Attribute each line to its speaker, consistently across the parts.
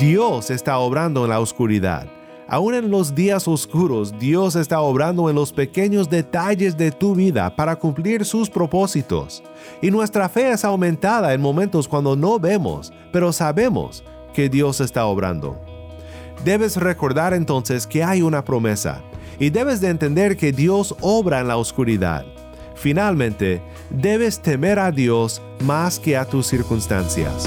Speaker 1: Dios está obrando en la oscuridad. Aún en los días oscuros, Dios está obrando en los pequeños detalles de tu vida para cumplir sus propósitos. Y nuestra fe es aumentada en momentos cuando no vemos, pero sabemos que Dios está obrando. Debes recordar entonces que hay una promesa y debes de entender que Dios obra en la oscuridad. Finalmente, debes temer a Dios más que a tus circunstancias.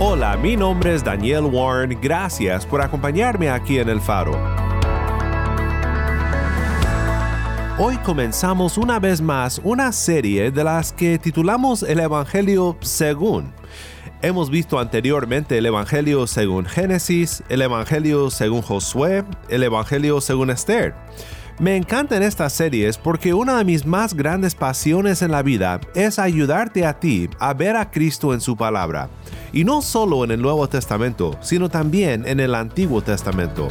Speaker 1: Hola, mi nombre es Daniel Warren, gracias por acompañarme aquí en El Faro. Hoy comenzamos una vez más una serie de las que titulamos El Evangelio según. Hemos visto anteriormente el Evangelio según Génesis, el Evangelio según Josué, el Evangelio según Esther. Me encantan estas series porque una de mis más grandes pasiones en la vida es ayudarte a ti a ver a Cristo en su palabra, y no solo en el Nuevo Testamento, sino también en el Antiguo Testamento.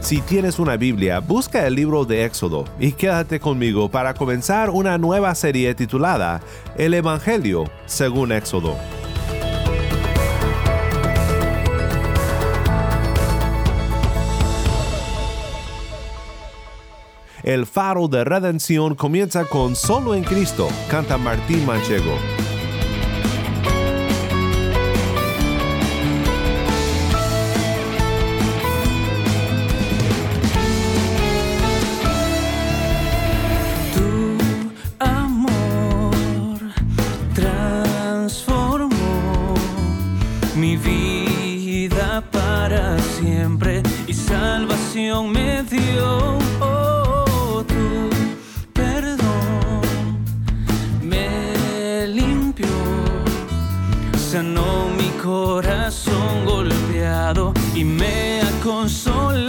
Speaker 1: Si tienes una Biblia, busca el libro de Éxodo y quédate conmigo para comenzar una nueva serie titulada El Evangelio según Éxodo. El faro de redención comienza con Solo en Cristo, canta Martín Manchego.
Speaker 2: Sanó mi corazón golpeado y me ha consolado.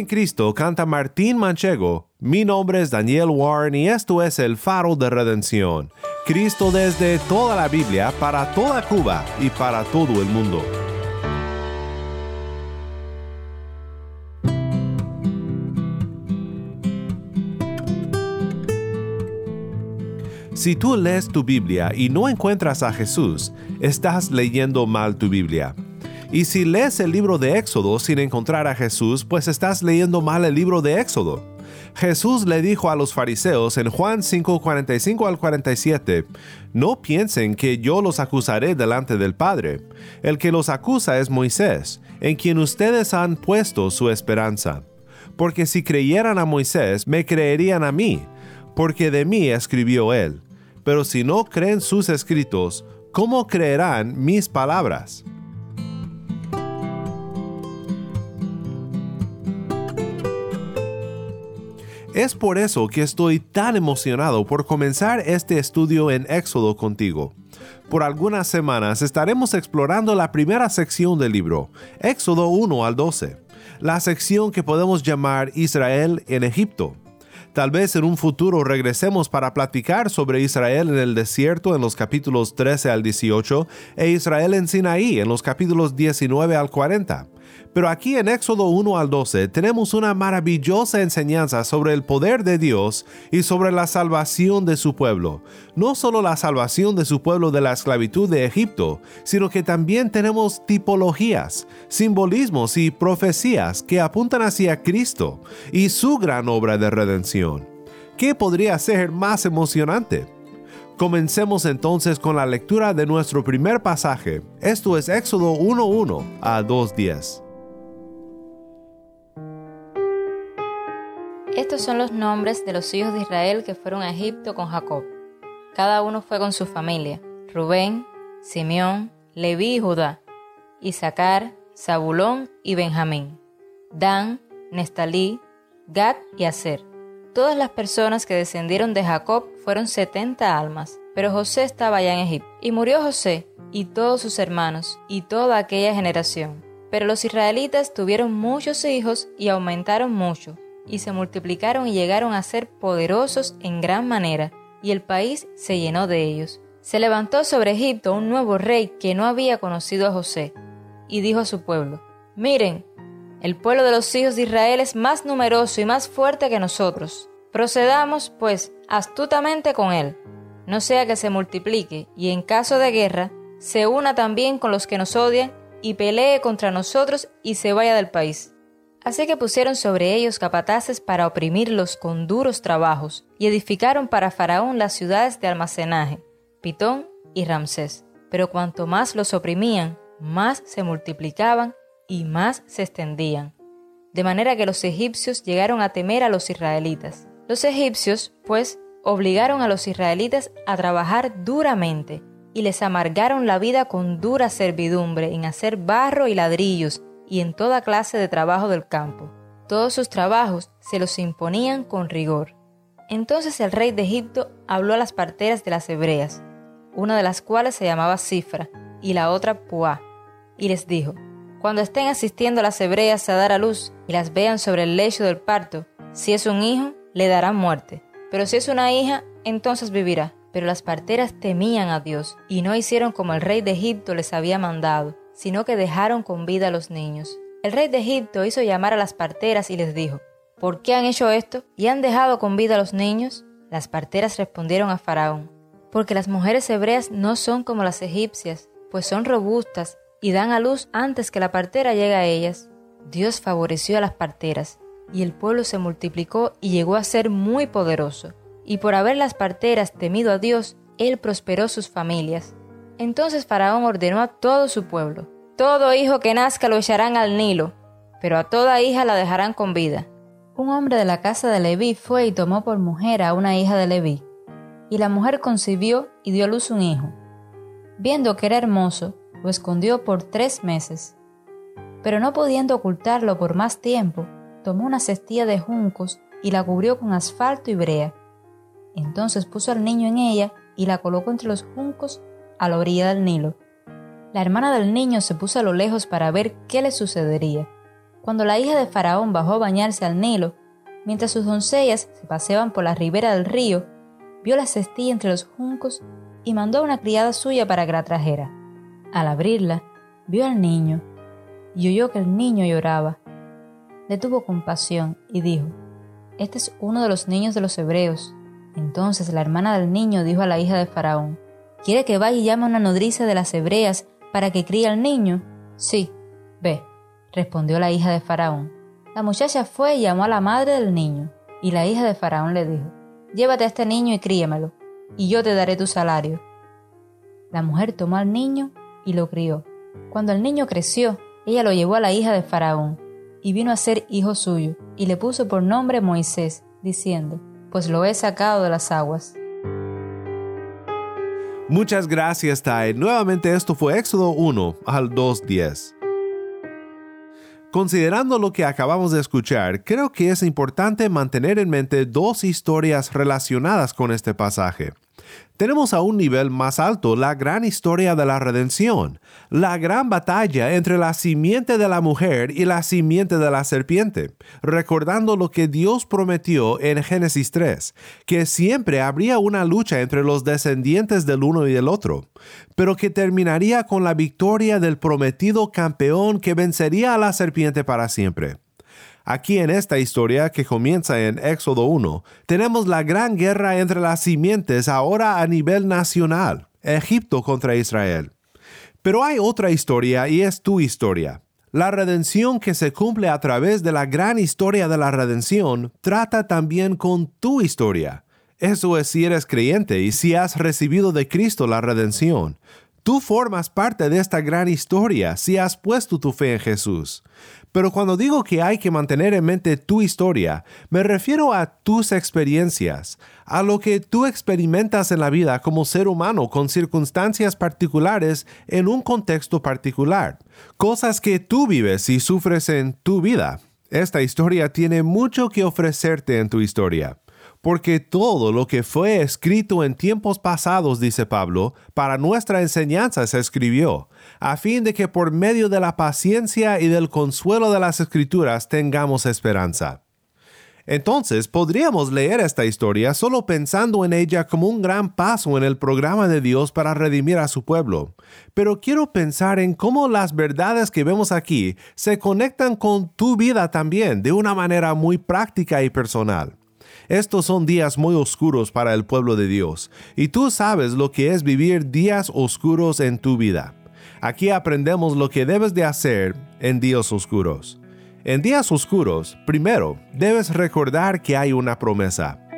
Speaker 1: En Cristo canta Martín Manchego. Mi nombre es Daniel Warren y esto es el faro de redención. Cristo desde toda la Biblia, para toda Cuba y para todo el mundo. Si tú lees tu Biblia y no encuentras a Jesús, estás leyendo mal tu Biblia. Y si lees el libro de Éxodo sin encontrar a Jesús, pues estás leyendo mal el libro de Éxodo. Jesús le dijo a los fariseos en Juan 5:45 al 47, No piensen que yo los acusaré delante del Padre. El que los acusa es Moisés, en quien ustedes han puesto su esperanza. Porque si creyeran a Moisés, me creerían a mí, porque de mí escribió él. Pero si no creen sus escritos, ¿cómo creerán mis palabras? Es por eso que estoy tan emocionado por comenzar este estudio en Éxodo contigo. Por algunas semanas estaremos explorando la primera sección del libro, Éxodo 1 al 12, la sección que podemos llamar Israel en Egipto. Tal vez en un futuro regresemos para platicar sobre Israel en el desierto en los capítulos 13 al 18 e Israel en Sinaí en los capítulos 19 al 40. Pero aquí en Éxodo 1 al 12 tenemos una maravillosa enseñanza sobre el poder de Dios y sobre la salvación de su pueblo. No solo la salvación de su pueblo de la esclavitud de Egipto, sino que también tenemos tipologías, simbolismos y profecías que apuntan hacia Cristo y su gran obra de redención. ¿Qué podría ser más emocionante? Comencemos entonces con la lectura de nuestro primer pasaje. Esto es Éxodo 1.1 a 2.10.
Speaker 3: Estos son los nombres de los hijos de Israel que fueron a Egipto con Jacob. Cada uno fue con su familia. Rubén, Simeón, Leví y Judá, Isaacar, Zabulón y Benjamín, Dan, Nestalí, Gad y Aser. Todas las personas que descendieron de Jacob fueron setenta almas, pero José estaba allá en Egipto. Y murió José y todos sus hermanos y toda aquella generación. Pero los israelitas tuvieron muchos hijos y aumentaron mucho, y se multiplicaron y llegaron a ser poderosos en gran manera, y el país se llenó de ellos. Se levantó sobre Egipto un nuevo rey que no había conocido a José, y dijo a su pueblo, Miren, el pueblo de los hijos de Israel es más numeroso y más fuerte que nosotros. Procedamos, pues, astutamente con él, no sea que se multiplique, y en caso de guerra, se una también con los que nos odian, y pelee contra nosotros y se vaya del país. Así que pusieron sobre ellos capataces para oprimirlos con duros trabajos, y edificaron para Faraón las ciudades de almacenaje, Pitón y Ramsés. Pero cuanto más los oprimían, más se multiplicaban y más se extendían. De manera que los egipcios llegaron a temer a los israelitas. Los egipcios, pues, obligaron a los israelitas a trabajar duramente y les amargaron la vida con dura servidumbre en hacer barro y ladrillos y en toda clase de trabajo del campo. Todos sus trabajos se los imponían con rigor. Entonces el rey de Egipto habló a las parteras de las hebreas, una de las cuales se llamaba Cifra y la otra Puá, y les dijo, Cuando estén asistiendo las hebreas a dar a luz y las vean sobre el lecho del parto, si es un hijo, le darán muerte, pero si es una hija, entonces vivirá. Pero las parteras temían a Dios y no hicieron como el rey de Egipto les había mandado, sino que dejaron con vida a los niños. El rey de Egipto hizo llamar a las parteras y les dijo, ¿Por qué han hecho esto y han dejado con vida a los niños? Las parteras respondieron a Faraón, porque las mujeres hebreas no son como las egipcias, pues son robustas y dan a luz antes que la partera llegue a ellas. Dios favoreció a las parteras, y el pueblo se multiplicó y llegó a ser muy poderoso. Y por haber las parteras temido a Dios, Él prosperó sus familias. Entonces Faraón ordenó a todo su pueblo, todo hijo que nazca lo echarán al Nilo, pero a toda hija la dejarán con vida. Un hombre de la casa de Leví fue y tomó por mujer a una hija de Leví, y la mujer concibió y dio a luz un hijo. Viendo que era hermoso, lo escondió por tres meses. Pero no pudiendo ocultarlo por más tiempo, tomó una cestilla de juncos y la cubrió con asfalto y brea. Entonces puso al niño en ella y la colocó entre los juncos a la orilla del Nilo. La hermana del niño se puso a lo lejos para ver qué le sucedería. Cuando la hija de Faraón bajó a bañarse al Nilo, mientras sus doncellas se paseaban por la ribera del río, vio la cestilla entre los juncos y mandó a una criada suya para que la trajera. Al abrirla, vio al niño y oyó que el niño lloraba. Le tuvo compasión y dijo, Este es uno de los niños de los hebreos. Entonces la hermana del niño dijo a la hija de Faraón, ¿Quiere que vaya y llame a una nodriza de las hebreas para que críe al niño? Sí, ve, respondió la hija de Faraón. La muchacha fue y llamó a la madre del niño, y la hija de Faraón le dijo, Llévate a este niño y críemelo, y yo te daré tu salario. La mujer tomó al niño y lo crió. Cuando el niño creció, ella lo llevó a la hija de Faraón, y vino a ser hijo suyo, y le puso por nombre Moisés, diciendo, Pues lo he sacado de las aguas.
Speaker 1: Muchas gracias, Tai. Nuevamente esto fue Éxodo 1 al 2.10. Considerando lo que acabamos de escuchar, creo que es importante mantener en mente dos historias relacionadas con este pasaje. Tenemos a un nivel más alto la gran historia de la redención, la gran batalla entre la simiente de la mujer y la simiente de la serpiente, recordando lo que Dios prometió en Génesis 3, que siempre habría una lucha entre los descendientes del uno y del otro, pero que terminaría con la victoria del prometido campeón que vencería a la serpiente para siempre. Aquí en esta historia que comienza en Éxodo 1, tenemos la gran guerra entre las simientes ahora a nivel nacional, Egipto contra Israel. Pero hay otra historia y es tu historia. La redención que se cumple a través de la gran historia de la redención trata también con tu historia. Eso es si eres creyente y si has recibido de Cristo la redención. Tú formas parte de esta gran historia si has puesto tu fe en Jesús. Pero cuando digo que hay que mantener en mente tu historia, me refiero a tus experiencias, a lo que tú experimentas en la vida como ser humano con circunstancias particulares en un contexto particular, cosas que tú vives y sufres en tu vida. Esta historia tiene mucho que ofrecerte en tu historia porque todo lo que fue escrito en tiempos pasados, dice Pablo, para nuestra enseñanza se escribió, a fin de que por medio de la paciencia y del consuelo de las escrituras tengamos esperanza. Entonces podríamos leer esta historia solo pensando en ella como un gran paso en el programa de Dios para redimir a su pueblo. Pero quiero pensar en cómo las verdades que vemos aquí se conectan con tu vida también de una manera muy práctica y personal. Estos son días muy oscuros para el pueblo de Dios, y tú sabes lo que es vivir días oscuros en tu vida. Aquí aprendemos lo que debes de hacer en días oscuros. En días oscuros, primero, debes recordar que hay una promesa.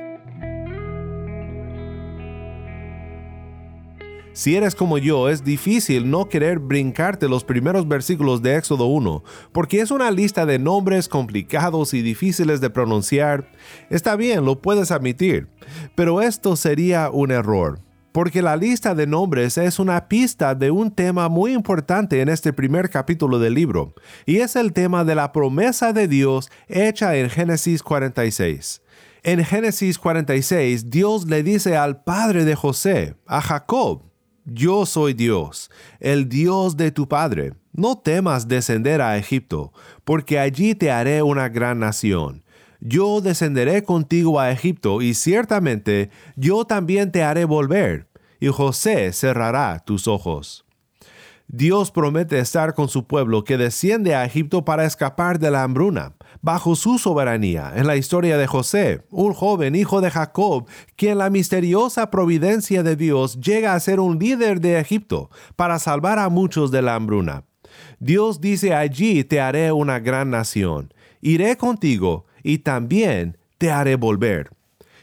Speaker 1: Si eres como yo, es difícil no querer brincarte los primeros versículos de Éxodo 1, porque es una lista de nombres complicados y difíciles de pronunciar. Está bien, lo puedes admitir, pero esto sería un error, porque la lista de nombres es una pista de un tema muy importante en este primer capítulo del libro, y es el tema de la promesa de Dios hecha en Génesis 46. En Génesis 46, Dios le dice al padre de José, a Jacob, yo soy Dios, el Dios de tu Padre. No temas descender a Egipto, porque allí te haré una gran nación. Yo descenderé contigo a Egipto, y ciertamente yo también te haré volver, y José cerrará tus ojos. Dios promete estar con su pueblo que desciende a Egipto para escapar de la hambruna, bajo su soberanía, en la historia de José, un joven hijo de Jacob, quien la misteriosa providencia de Dios llega a ser un líder de Egipto para salvar a muchos de la hambruna. Dios dice allí te haré una gran nación, iré contigo y también te haré volver.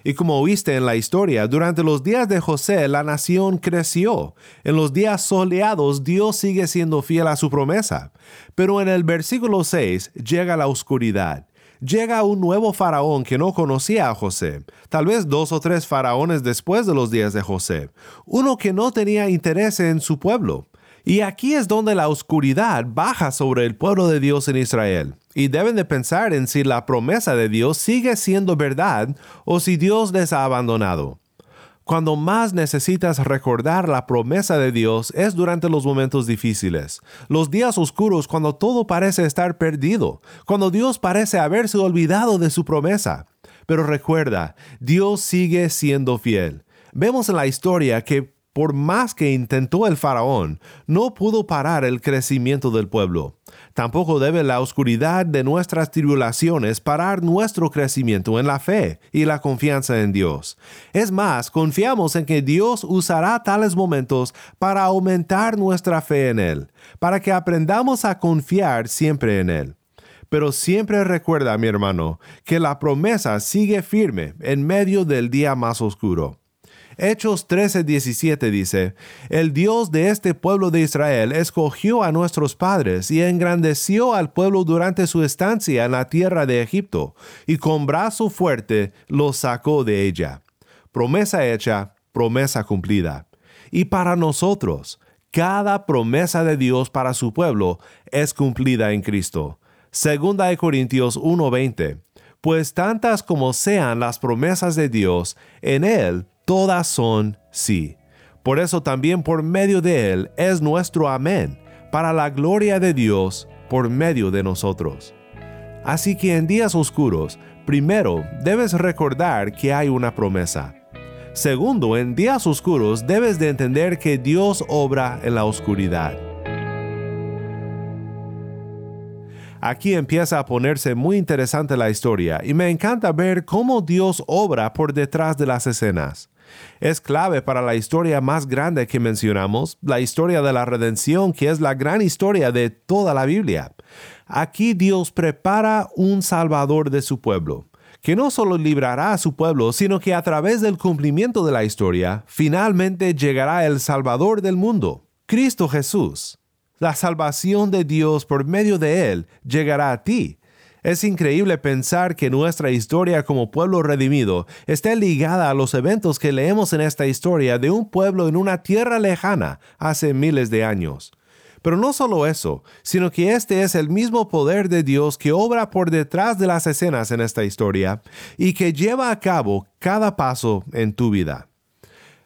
Speaker 1: Y como oíste en la historia, durante los días de José la nación creció. En los días soleados Dios sigue siendo fiel a su promesa. Pero en el versículo 6 llega la oscuridad. Llega un nuevo faraón que no conocía a José, tal vez dos o tres faraones después de los días de José, uno que no tenía interés en su pueblo. Y aquí es donde la oscuridad baja sobre el pueblo de Dios en Israel. Y deben de pensar en si la promesa de Dios sigue siendo verdad o si Dios les ha abandonado. Cuando más necesitas recordar la promesa de Dios es durante los momentos difíciles, los días oscuros cuando todo parece estar perdido, cuando Dios parece haberse olvidado de su promesa. Pero recuerda, Dios sigue siendo fiel. Vemos en la historia que por más que intentó el faraón, no pudo parar el crecimiento del pueblo. Tampoco debe la oscuridad de nuestras tribulaciones parar nuestro crecimiento en la fe y la confianza en Dios. Es más, confiamos en que Dios usará tales momentos para aumentar nuestra fe en Él, para que aprendamos a confiar siempre en Él. Pero siempre recuerda, mi hermano, que la promesa sigue firme en medio del día más oscuro. Hechos 13:17 dice, El Dios de este pueblo de Israel escogió a nuestros padres y engrandeció al pueblo durante su estancia en la tierra de Egipto, y con brazo fuerte los sacó de ella. Promesa hecha, promesa cumplida. Y para nosotros, cada promesa de Dios para su pueblo es cumplida en Cristo. Segunda de Corintios 1:20. Pues tantas como sean las promesas de Dios, en Él todas son sí. Por eso también por medio de Él es nuestro amén, para la gloria de Dios por medio de nosotros. Así que en días oscuros, primero debes recordar que hay una promesa. Segundo, en días oscuros debes de entender que Dios obra en la oscuridad. Aquí empieza a ponerse muy interesante la historia y me encanta ver cómo Dios obra por detrás de las escenas. Es clave para la historia más grande que mencionamos, la historia de la redención, que es la gran historia de toda la Biblia. Aquí Dios prepara un Salvador de su pueblo, que no solo librará a su pueblo, sino que a través del cumplimiento de la historia, finalmente llegará el Salvador del mundo, Cristo Jesús. La salvación de Dios por medio de Él llegará a ti. Es increíble pensar que nuestra historia como pueblo redimido esté ligada a los eventos que leemos en esta historia de un pueblo en una tierra lejana hace miles de años. Pero no solo eso, sino que este es el mismo poder de Dios que obra por detrás de las escenas en esta historia y que lleva a cabo cada paso en tu vida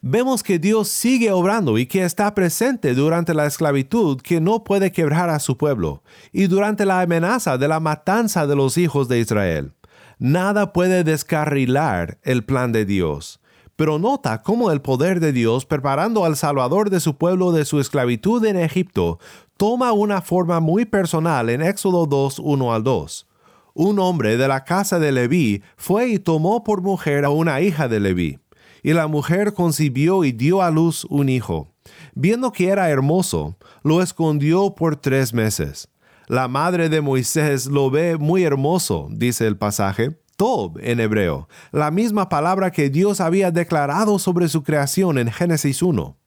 Speaker 1: vemos que Dios sigue obrando y que está presente durante la esclavitud que no puede quebrar a su pueblo y durante la amenaza de la matanza de los hijos de Israel. Nada puede descarrilar el plan de Dios. Pero nota cómo el poder de Dios preparando al Salvador de su pueblo de su esclavitud en Egipto toma una forma muy personal en Éxodo 2, 1 al 2. Un hombre de la casa de Leví fue y tomó por mujer a una hija de Leví y la mujer concibió y dio a luz un hijo. Viendo que era hermoso, lo escondió por tres meses. La madre de Moisés lo ve muy hermoso, dice el pasaje, Tob en hebreo, la misma palabra que Dios había declarado sobre su creación en Génesis 1.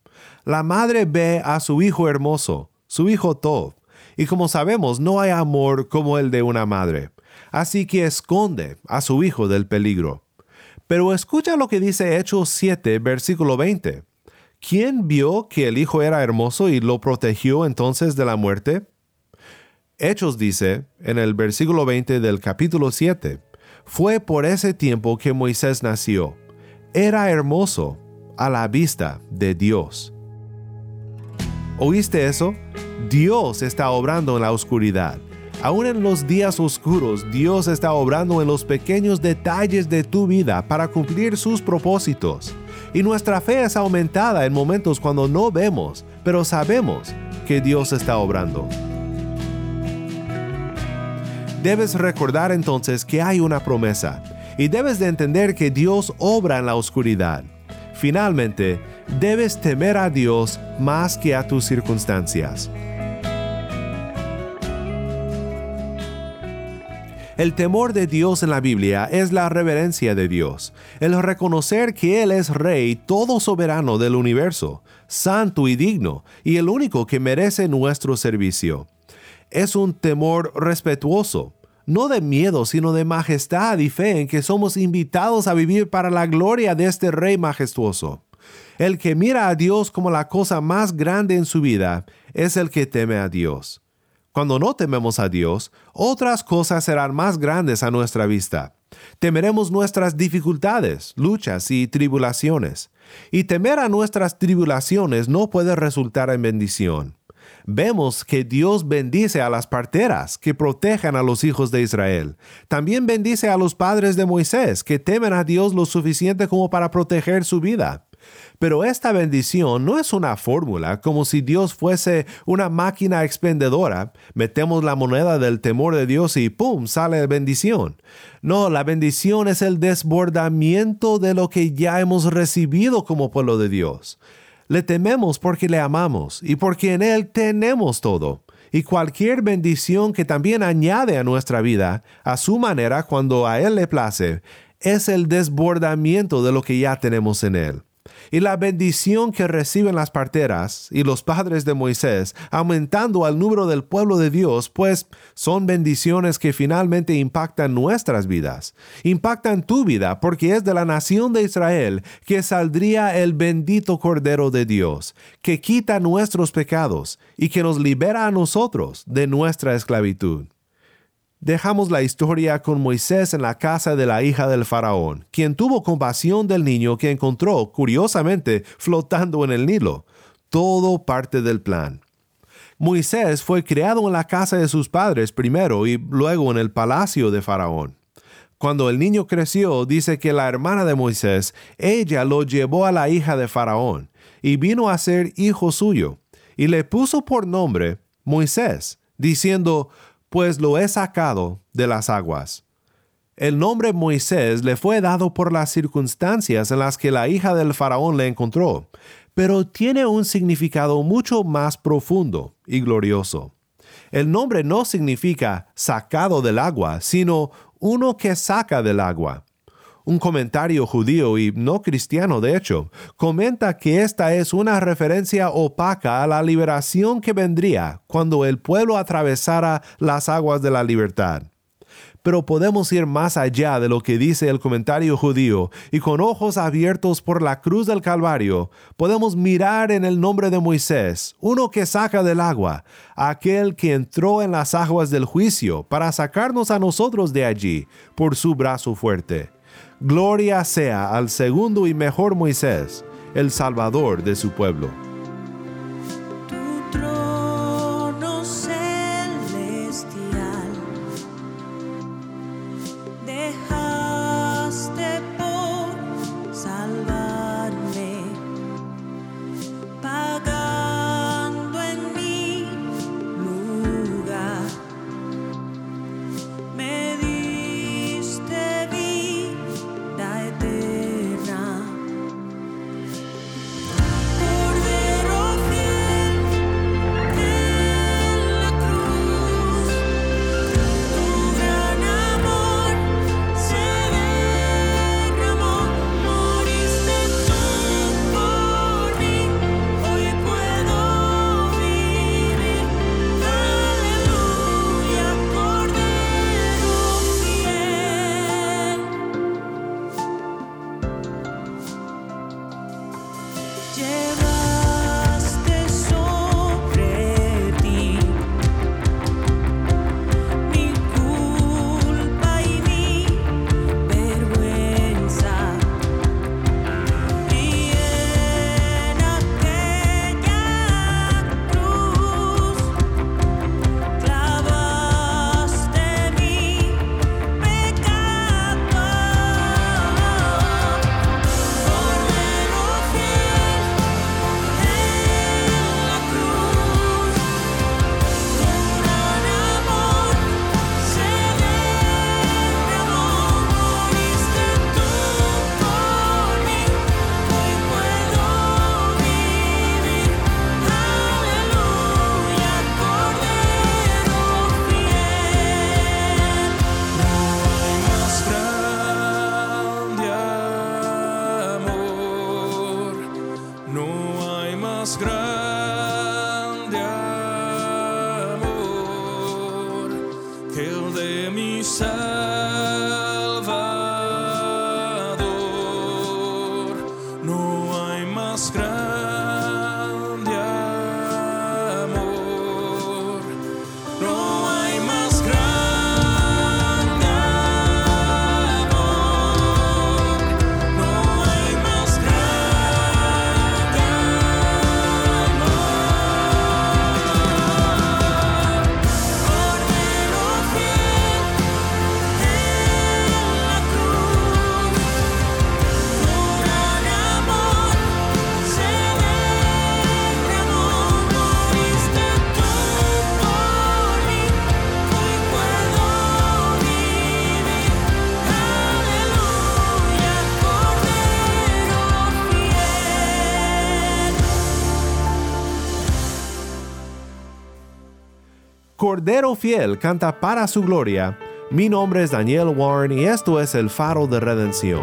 Speaker 1: La madre ve a su hijo hermoso, su hijo Tob, y como sabemos no hay amor como el de una madre, así que esconde a su hijo del peligro. Pero escucha lo que dice Hechos 7, versículo 20. ¿Quién vio que el Hijo era hermoso y lo protegió entonces de la muerte? Hechos dice, en el versículo 20 del capítulo 7, fue por ese tiempo que Moisés nació. Era hermoso a la vista de Dios. ¿Oíste eso? Dios está obrando en la oscuridad. Aún en los días oscuros, Dios está obrando en los pequeños detalles de tu vida para cumplir sus propósitos. Y nuestra fe es aumentada en momentos cuando no vemos, pero sabemos que Dios está obrando. Debes recordar entonces que hay una promesa y debes de entender que Dios obra en la oscuridad. Finalmente, debes temer a Dios más que a tus circunstancias. El temor de Dios en la Biblia es la reverencia de Dios, el reconocer que Él es Rey todo soberano del universo, santo y digno, y el único que merece nuestro servicio. Es un temor respetuoso, no de miedo, sino de majestad y fe en que somos invitados a vivir para la gloria de este Rey majestuoso. El que mira a Dios como la cosa más grande en su vida es el que teme a Dios. Cuando no tememos a Dios, otras cosas serán más grandes a nuestra vista. Temeremos nuestras dificultades, luchas y tribulaciones. Y temer a nuestras tribulaciones no puede resultar en bendición. Vemos que Dios bendice a las parteras que protejan a los hijos de Israel. También bendice a los padres de Moisés que temen a Dios lo suficiente como para proteger su vida. Pero esta bendición no es una fórmula como si Dios fuese una máquina expendedora. Metemos la moneda del temor de Dios y ¡pum! sale bendición. No, la bendición es el desbordamiento de lo que ya hemos recibido como pueblo de Dios. Le tememos porque le amamos y porque en Él tenemos todo. Y cualquier bendición que también añade a nuestra vida, a su manera cuando a Él le place, es el desbordamiento de lo que ya tenemos en Él. Y la bendición que reciben las parteras y los padres de Moisés, aumentando al número del pueblo de Dios, pues son bendiciones que finalmente impactan nuestras vidas. Impactan tu vida porque es de la nación de Israel que saldría el bendito Cordero de Dios, que quita nuestros pecados y que nos libera a nosotros de nuestra esclavitud. Dejamos la historia con Moisés en la casa de la hija del faraón, quien tuvo compasión del niño que encontró, curiosamente, flotando en el Nilo. Todo parte del plan. Moisés fue criado en la casa de sus padres primero y luego en el palacio de Faraón. Cuando el niño creció, dice que la hermana de Moisés, ella lo llevó a la hija de Faraón, y vino a ser hijo suyo, y le puso por nombre Moisés, diciendo, pues lo he sacado de las aguas. El nombre Moisés le fue dado por las circunstancias en las que la hija del faraón le encontró, pero tiene un significado mucho más profundo y glorioso. El nombre no significa sacado del agua, sino uno que saca del agua. Un comentario judío y no cristiano, de hecho, comenta que esta es una referencia opaca a la liberación que vendría cuando el pueblo atravesara las aguas de la libertad. Pero podemos ir más allá de lo que dice el comentario judío y con ojos abiertos por la cruz del Calvario, podemos mirar en el nombre de Moisés, uno que saca del agua, aquel que entró en las aguas del juicio para sacarnos a nosotros de allí por su brazo fuerte. Gloria sea al segundo y mejor Moisés, el Salvador de su pueblo.
Speaker 2: Hay
Speaker 1: Cordero Fiel canta para su gloria. Mi nombre es Daniel Warren y esto es el faro de redención.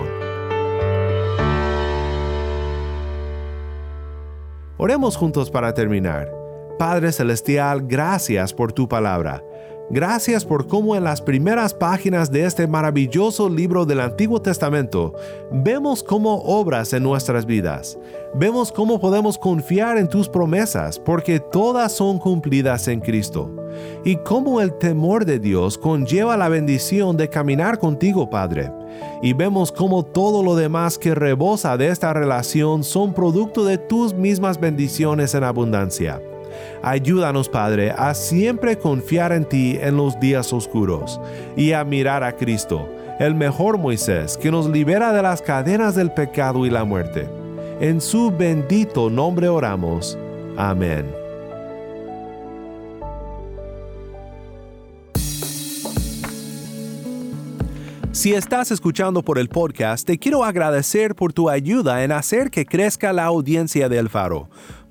Speaker 1: Oremos juntos para terminar. Padre Celestial, gracias por tu palabra. Gracias por cómo en las primeras páginas de este maravilloso libro del Antiguo Testamento vemos cómo obras en nuestras vidas. Vemos cómo podemos confiar en tus promesas porque todas son cumplidas en Cristo. Y cómo el temor de Dios conlleva la bendición de caminar contigo, Padre. Y vemos cómo todo lo demás que rebosa de esta relación son producto de tus mismas bendiciones en abundancia. Ayúdanos, Padre, a siempre confiar en ti en los días oscuros y a mirar a Cristo, el mejor Moisés, que nos libera de las cadenas del pecado y la muerte. En su bendito nombre oramos. Amén. Si estás escuchando por el podcast, te quiero agradecer por tu ayuda en hacer que crezca la audiencia del faro.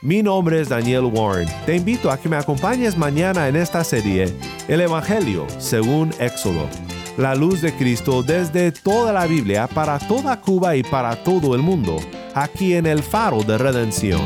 Speaker 1: Mi nombre es Daniel Warren. Te invito a que me acompañes mañana en esta serie, El Evangelio según Éxodo. La luz de Cristo desde toda la Biblia para toda Cuba y para todo el mundo, aquí en el faro de redención.